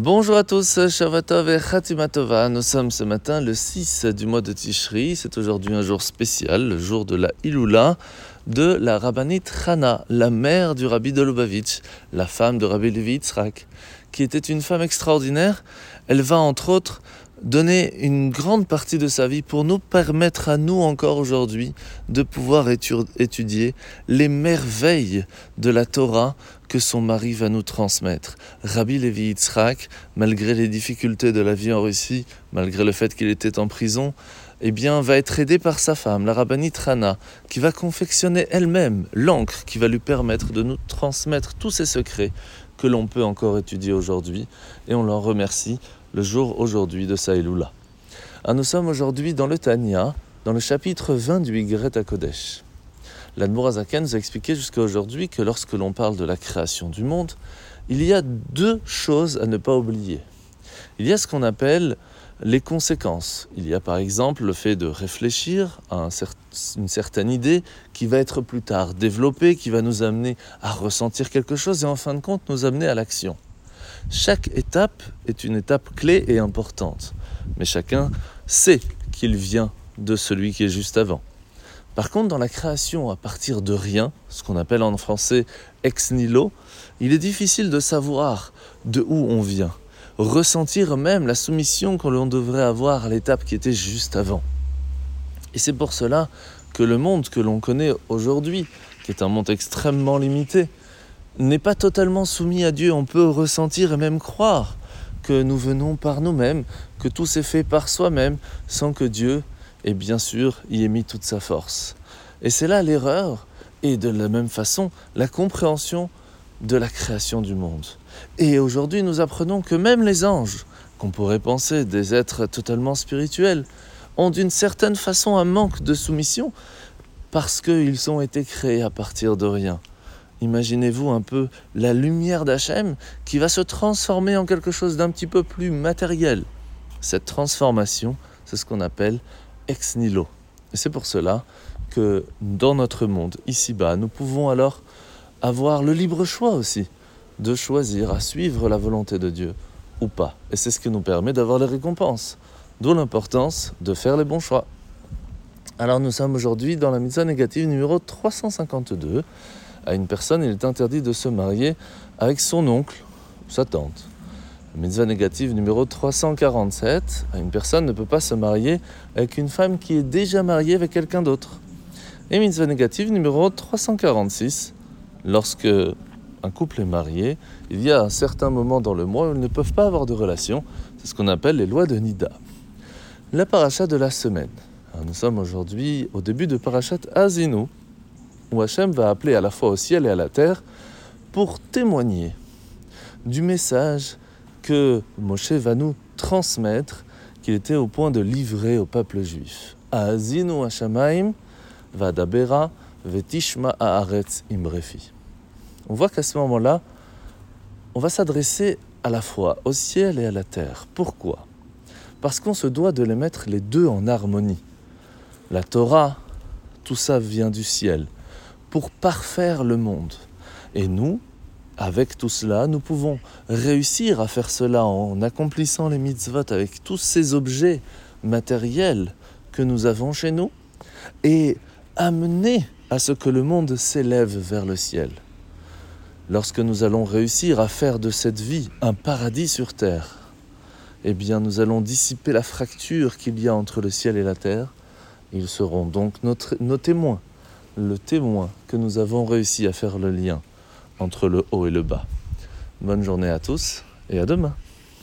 Bonjour à tous, Shavatov et Khatimatova. Nous sommes ce matin le 6 du mois de Tishri. C'est aujourd'hui un jour spécial, le jour de la Iloula de la Rabbanit Chana, la mère du Rabbi de Lubavitch, la femme de Rabbi Levi Yitzhak, qui était une femme extraordinaire. Elle va entre autres donner une grande partie de sa vie pour nous permettre à nous encore aujourd'hui de pouvoir étudier les merveilles de la Torah que son mari va nous transmettre. Rabbi Levi Yitzhak, malgré les difficultés de la vie en Russie, malgré le fait qu'il était en prison, eh bien, va être aidé par sa femme, la rabbinite Rana, qui va confectionner elle-même l'encre qui va lui permettre de nous transmettre tous ces secrets que l'on peut encore étudier aujourd'hui. Et on l'en remercie le jour aujourd'hui de Saïloula. Ah, nous sommes aujourd'hui dans le Tanya, dans le chapitre 20 du Yigret Kodesh. L'Admorazaken nous a expliqué jusqu'à aujourd'hui que lorsque l'on parle de la création du monde, il y a deux choses à ne pas oublier. Il y a ce qu'on appelle les conséquences. Il y a par exemple le fait de réfléchir à une certaine idée qui va être plus tard développée, qui va nous amener à ressentir quelque chose et en fin de compte nous amener à l'action. Chaque étape est une étape clé et importante, mais chacun sait qu'il vient de celui qui est juste avant. Par contre, dans la création à partir de rien, ce qu'on appelle en français ex nihilo, il est difficile de savoir de où on vient, ressentir même la soumission que l'on devrait avoir à l'étape qui était juste avant. Et c'est pour cela que le monde que l'on connaît aujourd'hui, qui est un monde extrêmement limité, n'est pas totalement soumis à Dieu. On peut ressentir et même croire que nous venons par nous-mêmes, que tout s'est fait par soi-même, sans que Dieu ait bien sûr y ait mis toute sa force. Et c'est là l'erreur, et de la même façon, la compréhension de la création du monde. Et aujourd'hui, nous apprenons que même les anges, qu'on pourrait penser des êtres totalement spirituels, ont d'une certaine façon un manque de soumission parce qu'ils ont été créés à partir de rien. Imaginez-vous un peu la lumière d'Hachem qui va se transformer en quelque chose d'un petit peu plus matériel. Cette transformation, c'est ce qu'on appelle ex nihilo. Et c'est pour cela que dans notre monde, ici-bas, nous pouvons alors avoir le libre choix aussi de choisir à suivre la volonté de Dieu ou pas. Et c'est ce qui nous permet d'avoir les récompenses. D'où l'importance de faire les bons choix. Alors nous sommes aujourd'hui dans la mitzvah négative numéro 352 à une personne, il est interdit de se marier avec son oncle ou sa tante. Mitzvah négative numéro 347, une personne ne peut pas se marier avec une femme qui est déjà mariée avec quelqu'un d'autre. Et mitzvah négative numéro 346, lorsque un couple est marié, il y a un certain moment dans le mois où ils ne peuvent pas avoir de relation. C'est ce qu'on appelle les lois de Nida. La paracha de la semaine. nous sommes aujourd'hui au début de parachat Azinu, où Hachem va appeler à la fois au ciel et à la terre pour témoigner du message que Moshe va nous transmettre, qu'il était au point de livrer au peuple juif. Azinu Hashamaim vadabera vetishma haaretz imrefi. On voit qu'à ce moment-là, on va s'adresser à la fois au ciel et à la terre. Pourquoi? Parce qu'on se doit de les mettre les deux en harmonie. La Torah, tout ça vient du ciel pour parfaire le monde. Et nous, avec tout cela, nous pouvons réussir à faire cela en accomplissant les mitzvot avec tous ces objets matériels que nous avons chez nous et amener à ce que le monde s'élève vers le ciel. Lorsque nous allons réussir à faire de cette vie un paradis sur terre, eh bien nous allons dissiper la fracture qu'il y a entre le ciel et la terre. Ils seront donc nos témoins le témoin que nous avons réussi à faire le lien entre le haut et le bas. Bonne journée à tous et à demain.